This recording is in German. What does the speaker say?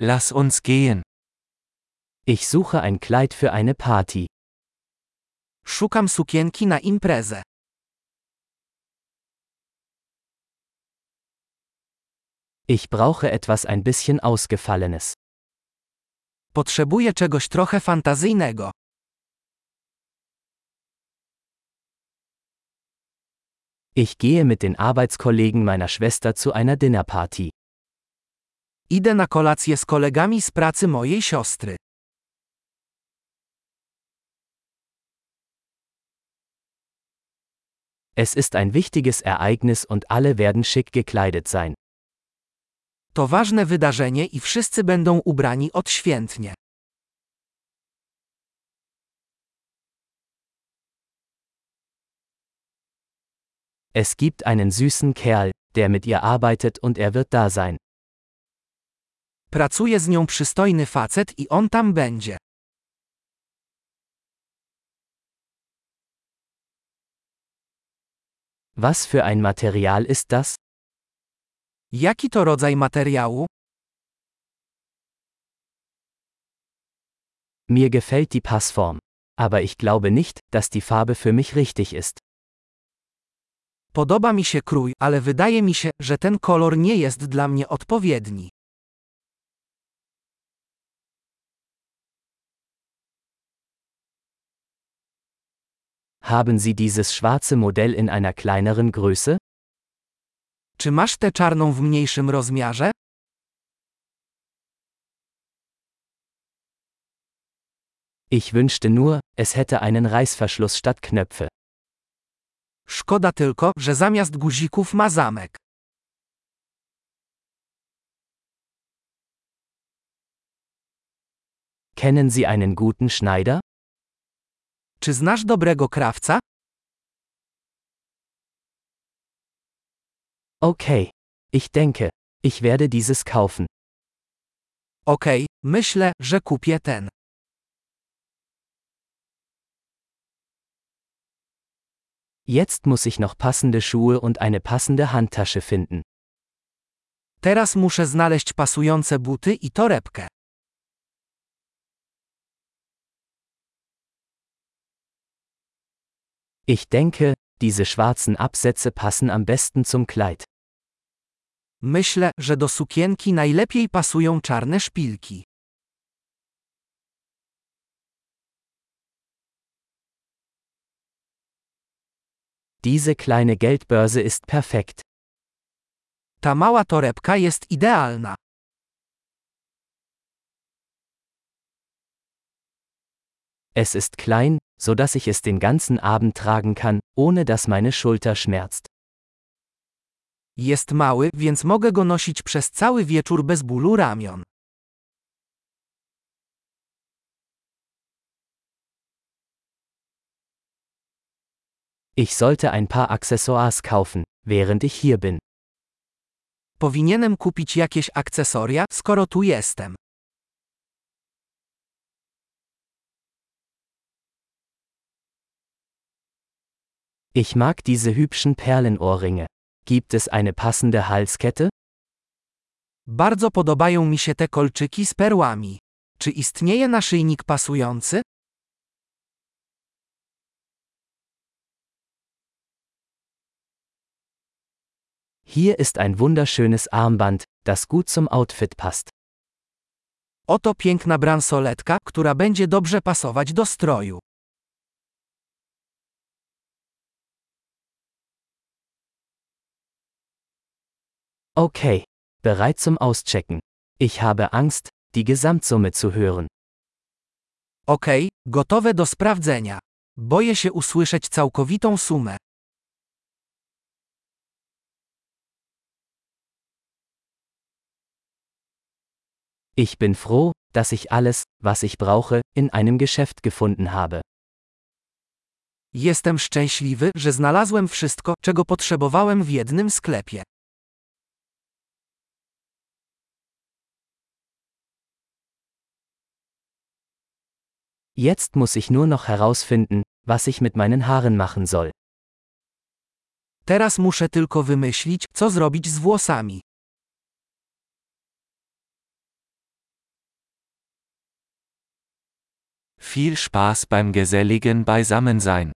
Lass uns gehen. Ich suche ein Kleid für eine Party. Szukam sukienki na imprezę. Ich brauche etwas ein bisschen Ausgefallenes. Potrzebuję czegoś trochę fantazyjnego. Ich gehe mit den Arbeitskollegen meiner Schwester zu einer Dinnerparty. Idę na kolację z kolegami z pracy mojej siostry. Es ist ein wichtiges Ereignis und alle werden schick gekleidet sein. To ważne wydarzenie i wszyscy będą ubrani odświętnie. Es gibt einen süßen Kerl, der mit ihr arbeitet und er wird da sein. Pracuje z nią przystojny facet i on tam będzie. Was für ein Material ist das? Jaki to rodzaj materiału? Mir gefällt die Passform. Aber ich glaube nicht, dass die Farbe für mich richtig ist. Podoba mi się krój, ale wydaje mi się, że ten kolor nie jest dla mnie odpowiedni. Haben Sie dieses schwarze Modell in einer kleineren Größe? Czy masz tę czarną w mniejszym rozmiarze? Ich wünschte nur, es hätte einen Reißverschluss statt Knöpfe. Szkoda tylko, że zamiast guzików ma zamek. Kennen Sie einen guten Schneider? Czy znasz dobrego krawca? Okay. Ich denke, ich werde dieses kaufen. Okej, myślę, że kupię ten. Jetzt muss ich noch passende Schuhe und eine passende Handtasche finden. Teraz muszę znaleźć pasujące buty i torebkę. Ich denke, diese schwarzen Absätze passen am besten zum Kleid. Myślę, że do sukienki najlepiej pasują czarne szpilki. Diese kleine Geldbörse ist perfekt. Ta mała torebka jest idealna. Es ist klein, so dass ich es den ganzen Abend tragen kann, ohne dass meine Schulter schmerzt. Jest mały, więc mogę go nosić przez cały wieczór bez bólu ramion. Ich sollte ein paar Accessoires kaufen, während ich hier bin. Powinienem kupić jakieś akcesoria, skoro tu jestem. Ich mag diese hübschen Perlenohrringe. Gibt es eine passende Halskette? Bardzo podobają mi się te kolczyki z perłami. Czy istnieje naszyjnik pasujący? Hier ist ein wunderschönes Armband, das gut zum Outfit passt. Oto piękna bransoletka, która będzie dobrze pasować do stroju. Okay, bereit zum Auschecken. Ich habe Angst, die Gesamtsumme zu hören. Okej, gotowe do sprawdzenia. Boję się usłyszeć całkowitą sumę. Ich bin froh, dass ich alles, was ich brauche, in einem Geschäft gefunden habe. Jestem szczęśliwy, że znalazłem wszystko, czego potrzebowałem w jednym sklepie. Jetzt muss ich nur noch herausfinden, was ich mit meinen Haaren machen soll. Teraz muszę tylko wymyślić, co zrobić z włosami. Viel Spaß beim geselligen Beisammensein.